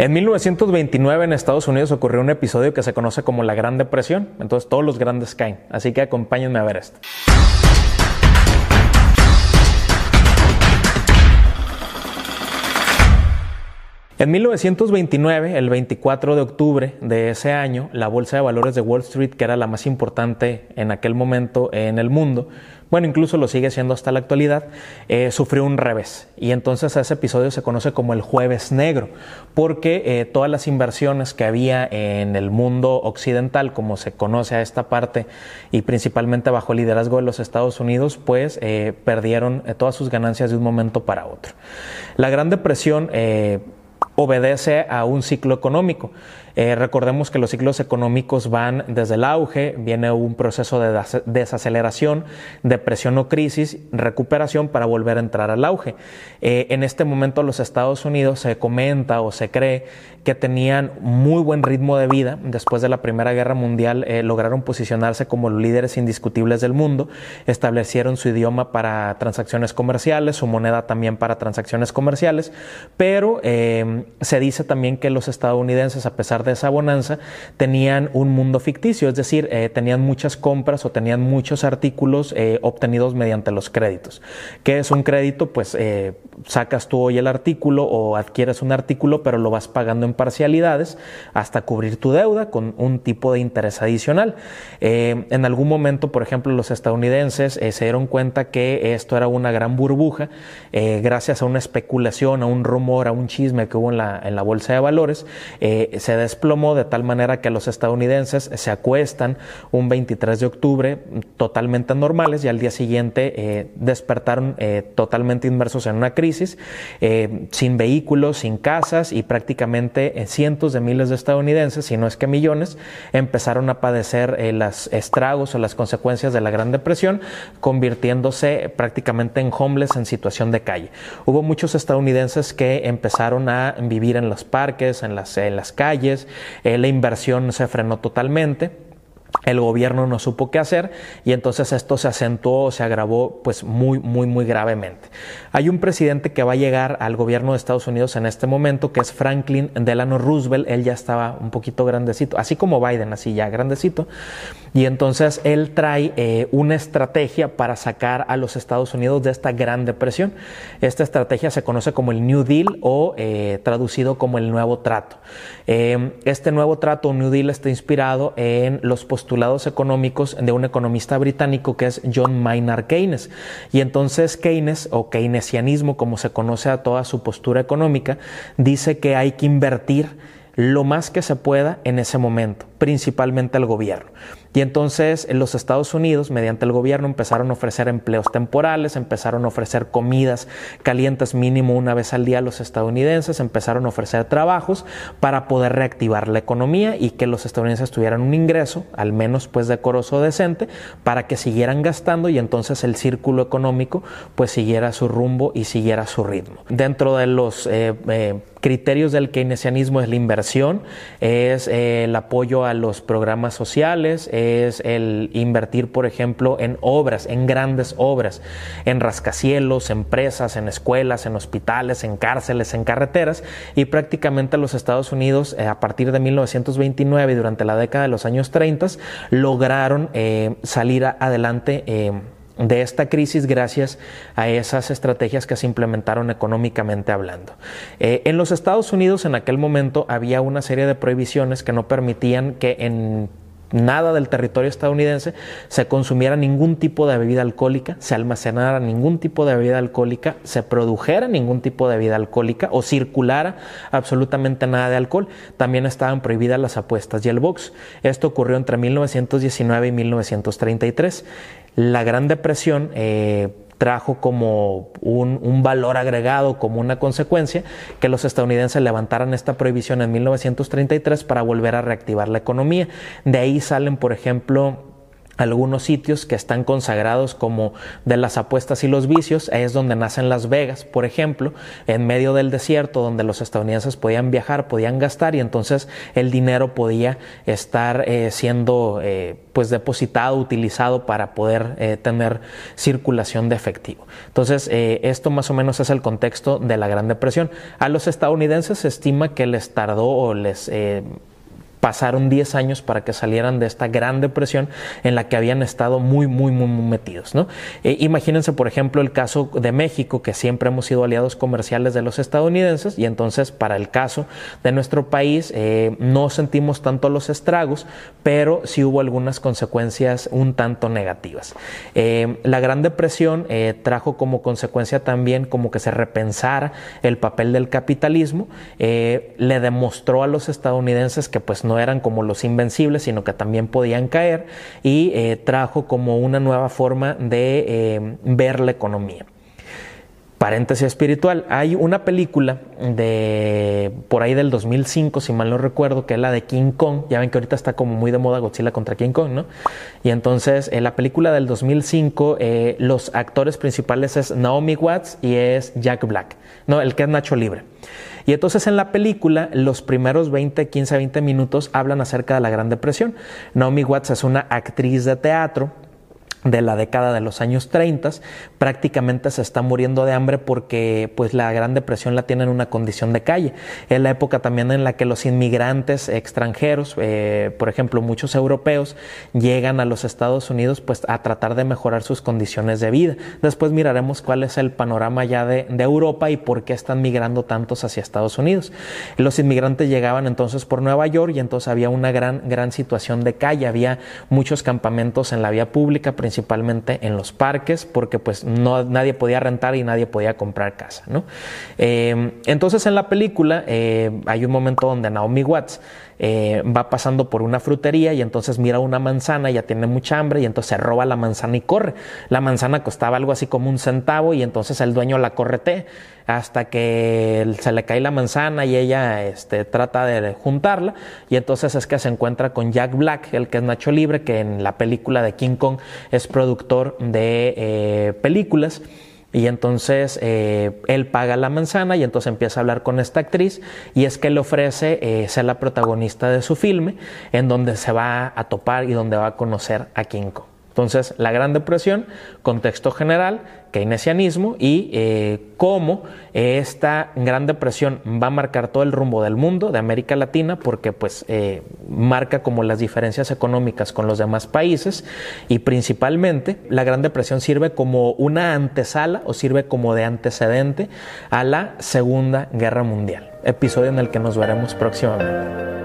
En 1929 en Estados Unidos ocurrió un episodio que se conoce como la Gran Depresión, entonces todos los grandes caen, así que acompáñenme a ver esto. En 1929, el 24 de octubre de ese año, la Bolsa de Valores de Wall Street, que era la más importante en aquel momento en el mundo, bueno, incluso lo sigue siendo hasta la actualidad, eh, sufrió un revés. Y entonces ese episodio se conoce como el jueves negro, porque eh, todas las inversiones que había en el mundo occidental, como se conoce a esta parte, y principalmente bajo el liderazgo de los Estados Unidos, pues eh, perdieron todas sus ganancias de un momento para otro. La Gran Depresión obedece a un ciclo económico. Eh, recordemos que los ciclos económicos van desde el auge, viene un proceso de desaceleración, depresión o crisis, recuperación para volver a entrar al auge. Eh, en este momento los Estados Unidos se comenta o se cree que tenían muy buen ritmo de vida. Después de la Primera Guerra Mundial eh, lograron posicionarse como los líderes indiscutibles del mundo, establecieron su idioma para transacciones comerciales, su moneda también para transacciones comerciales, pero se dice también que los estadounidenses, a pesar de esa bonanza, tenían un mundo ficticio, es decir, eh, tenían muchas compras o tenían muchos artículos eh, obtenidos mediante los créditos. ¿Qué es un crédito? Pues eh, sacas tú hoy el artículo o adquieres un artículo, pero lo vas pagando en parcialidades hasta cubrir tu deuda con un tipo de interés adicional. en algún momento, por ejemplo, los estadounidenses se dieron cuenta que esto era una gran burbuja gracias a una especulación, a un rumor, a un chisme que hubo en la, en la bolsa de valores, se desplomó de tal manera que los estadounidenses se acuestan un 23 de octubre totalmente normales y al día siguiente eh, despertaron eh, totalmente inmersos en una crisis, eh, sin vehículos, sin casas y prácticamente cientos de miles de estadounidenses, si no es que millones, empezaron a padecer los estragos o las consecuencias de la Gran Depresión, convirtiéndose prácticamente en homeless en situación de calle. Hubo muchos estadounidenses que empezaron a vivir en los parques, en las, en las calles, eh, la inversión se frenó totalmente el gobierno no supo qué hacer y entonces esto se acentuó, se agravó pues muy, muy, muy gravemente. Hay un presidente que va a llegar al gobierno de Estados Unidos en este momento que es Franklin Delano Roosevelt, él ya estaba un poquito grandecito, así como Biden, así ya grandecito, y entonces él trae eh, una estrategia para sacar a los Estados Unidos de esta gran depresión. Esta estrategia se conoce como el New Deal o eh, traducido como el nuevo trato. Eh, este nuevo trato, New Deal, está inspirado en los postulados económicos de un economista británico que es John Maynard Keynes. Y entonces Keynes, o keynesianismo como se conoce a toda su postura económica, dice que hay que invertir lo más que se pueda en ese momento, principalmente el gobierno. Y entonces en los Estados Unidos, mediante el gobierno, empezaron a ofrecer empleos temporales, empezaron a ofrecer comidas calientes mínimo una vez al día a los estadounidenses, empezaron a ofrecer trabajos para poder reactivar la economía y que los estadounidenses tuvieran un ingreso, al menos pues decoroso decente, para que siguieran gastando y entonces el círculo económico pues siguiera su rumbo y siguiera su ritmo. Dentro de los eh, eh, criterios del keynesianismo es la inversión, es eh, el apoyo a los programas sociales, es el invertir, por ejemplo, en obras, en grandes obras, en rascacielos, en empresas, en escuelas, en hospitales, en cárceles, en carreteras, y prácticamente los Estados Unidos, eh, a partir de 1929 y durante la década de los años 30, lograron eh, salir adelante de esta crisis gracias a esas estrategias que se implementaron económicamente hablando. Eh, en los Estados Unidos en aquel momento había una serie de prohibiciones que no permitían que en nada del territorio estadounidense se consumiera ningún tipo de bebida alcohólica, se almacenara ningún tipo de bebida alcohólica, se produjera ningún tipo de bebida alcohólica o circulara absolutamente nada de alcohol. También estaban prohibidas las apuestas y el box. Esto ocurrió entre 1919 y 1933. La Gran Depresión eh, trajo como un, valor agregado, como una consecuencia, que los estadounidenses levantaran esta prohibición en 1933 para volver a reactivar la economía. De ahí salen, por ejemplo, algunos sitios que están consagrados como de las apuestas y los vicios, es donde nacen Las Vegas, por ejemplo, en medio del desierto donde los estadounidenses podían viajar, podían gastar y entonces el dinero podía estar eh, siendo eh, pues depositado, utilizado para poder eh, tener circulación de efectivo. Entonces, esto más o menos es el contexto de la Gran Depresión. A los estadounidenses se estima que les tardó o les pasaron 10 años para que salieran de esta gran depresión en la que habían estado muy, muy, muy, metidos. ¿no? Eh, imagínense, por ejemplo, el caso de México, que siempre hemos sido aliados comerciales de los estadounidenses, y entonces para el caso de nuestro país eh, no sentimos tanto los estragos, pero sí hubo algunas consecuencias un tanto negativas. Eh, la Gran Depresión trajo como consecuencia también como que se repensara el papel del capitalismo, le demostró a los estadounidenses que pues eran como los invencibles, sino que también podían caer y eh, trajo como una nueva forma de eh, ver la economía. Paréntesis espiritual, hay una película de por ahí del 2005, si mal no recuerdo, que es la de King Kong. Ya ven que ahorita está como muy de moda Godzilla contra King Kong, ¿no? Y entonces en la película del 2005, eh, los actores principales es Naomi Watts y es Jack Black, ¿no? El que es Nacho Libre. Y entonces en la película los primeros 20, 15, 20 minutos hablan acerca de la Gran Depresión. Naomi Watts es una actriz de teatro de la década de los años 30, prácticamente se está muriendo de hambre porque pues la Gran Depresión la tiene en una condición de calle. Es la época también en la que los inmigrantes extranjeros, eh, por ejemplo muchos europeos, llegan a los Estados Unidos pues a tratar de mejorar sus condiciones de vida. Después miraremos cuál es el panorama ya de, de Europa y por qué están migrando tantos hacia Estados Unidos. Los inmigrantes llegaban entonces por Nueva York y entonces había una gran, gran situación de calle, había muchos campamentos en la vía pública, principalmente en los parques, porque pues no, nadie podía rentar y nadie podía comprar casa. ¿no? Eh, entonces en la película eh, hay un momento donde Naomi Watts eh, va pasando por una frutería y entonces mira una manzana, ya tiene mucha hambre y entonces roba la manzana y corre. La manzana costaba algo así como un centavo y entonces el dueño la correte hasta que se le cae la manzana y ella este, trata de juntarla y entonces es que se encuentra con Jack Black, el que es Nacho Libre, que en la película de King Kong es productor de eh, películas. Y entonces eh, él paga la manzana y entonces empieza a hablar con esta actriz y es que le ofrece eh, ser la protagonista de su filme en donde se va a topar y donde va a conocer a King. Entonces, la Gran Depresión, contexto general, keynesianismo y eh, cómo esta Gran Depresión va a marcar todo el rumbo del mundo, de América Latina, porque pues eh, marca como las diferencias económicas con los demás países y principalmente la Gran Depresión sirve como una antesala o sirve como de antecedente a la Segunda Guerra Mundial, episodio en el que nos veremos próximamente.